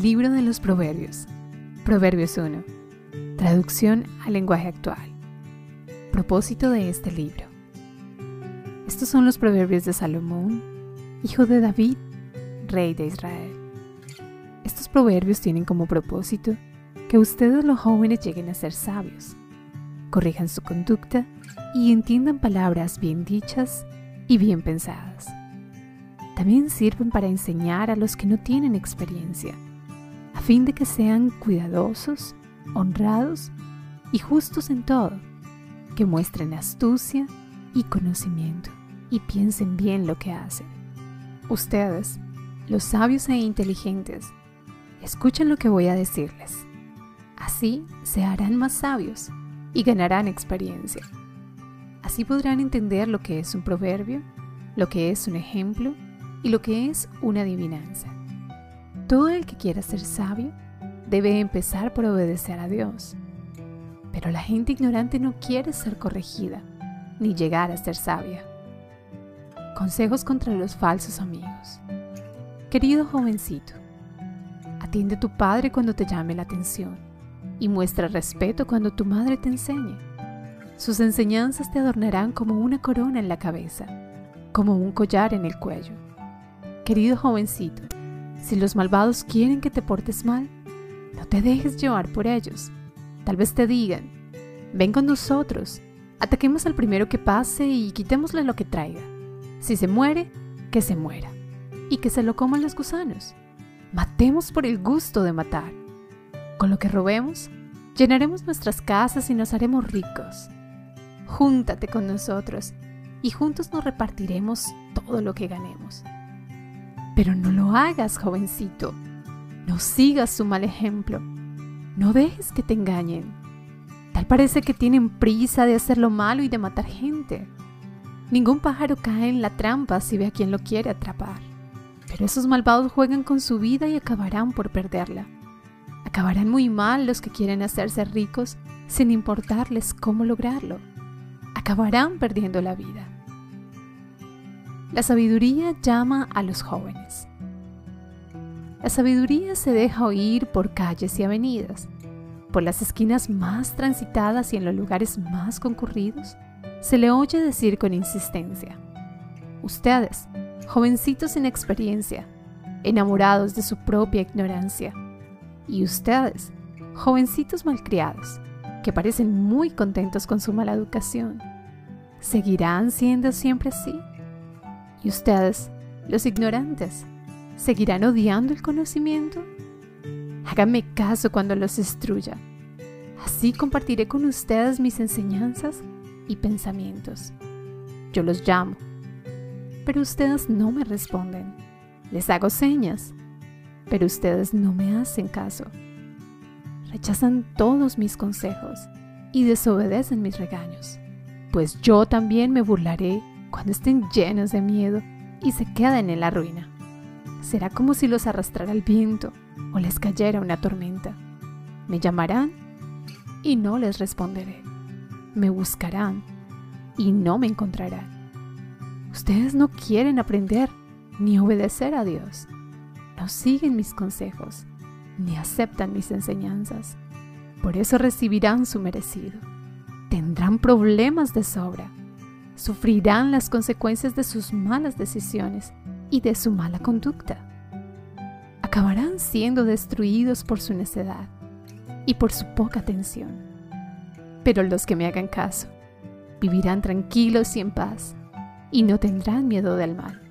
Libro de los Proverbios. Proverbios 1. Traducción al lenguaje actual. Propósito de este libro. Estos son los proverbios de Salomón, hijo de David, rey de Israel. Estos proverbios tienen como propósito que ustedes los jóvenes lleguen a ser sabios, corrijan su conducta y entiendan palabras bien dichas y bien pensadas. También sirven para enseñar a los que no tienen experiencia, fin de que sean cuidadosos, honrados y justos en todo, que muestren astucia y conocimiento y piensen bien lo que hacen. Ustedes, los sabios e inteligentes, escuchen lo que voy a decirles. Así se harán más sabios y ganarán experiencia. Así podrán entender lo que es un proverbio, lo que es un ejemplo y lo que es una adivinanza. Todo el que quiera ser sabio debe empezar por obedecer a Dios. Pero la gente ignorante no quiere ser corregida ni llegar a ser sabia. Consejos contra los falsos amigos. Querido jovencito, atiende a tu padre cuando te llame la atención y muestra respeto cuando tu madre te enseñe. Sus enseñanzas te adornarán como una corona en la cabeza, como un collar en el cuello. Querido jovencito, si los malvados quieren que te portes mal, no te dejes llevar por ellos. Tal vez te digan, ven con nosotros, ataquemos al primero que pase y quitémosle lo que traiga. Si se muere, que se muera, y que se lo coman los gusanos. Matemos por el gusto de matar. Con lo que robemos, llenaremos nuestras casas y nos haremos ricos. Júntate con nosotros y juntos nos repartiremos todo lo que ganemos. Pero no lo hagas, jovencito. No sigas su mal ejemplo. No dejes que te engañen. Tal parece que tienen prisa de hacer lo malo y de matar gente. Ningún pájaro cae en la trampa si ve a quien lo quiere atrapar. Pero esos malvados juegan con su vida y acabarán por perderla. Acabarán muy mal los que quieren hacerse ricos sin importarles cómo lograrlo. Acabarán perdiendo la vida. La sabiduría llama a los jóvenes. La sabiduría se deja oír por calles y avenidas, por las esquinas más transitadas y en los lugares más concurridos. Se le oye decir con insistencia, ustedes, jovencitos sin experiencia, enamorados de su propia ignorancia, y ustedes, jovencitos malcriados, que parecen muy contentos con su mala educación, ¿seguirán siendo siempre así? ¿Y ustedes, los ignorantes, seguirán odiando el conocimiento? Háganme caso cuando los destruya. Así compartiré con ustedes mis enseñanzas y pensamientos. Yo los llamo, pero ustedes no me responden. Les hago señas, pero ustedes no me hacen caso. Rechazan todos mis consejos y desobedecen mis regaños, pues yo también me burlaré cuando estén llenos de miedo y se queden en la ruina. Será como si los arrastrara el viento o les cayera una tormenta. Me llamarán y no les responderé. Me buscarán y no me encontrarán. Ustedes no quieren aprender ni obedecer a Dios. No siguen mis consejos ni aceptan mis enseñanzas. Por eso recibirán su merecido. Tendrán problemas de sobra. Sufrirán las consecuencias de sus malas decisiones y de su mala conducta. Acabarán siendo destruidos por su necedad y por su poca atención. Pero los que me hagan caso vivirán tranquilos y en paz, y no tendrán miedo del mal.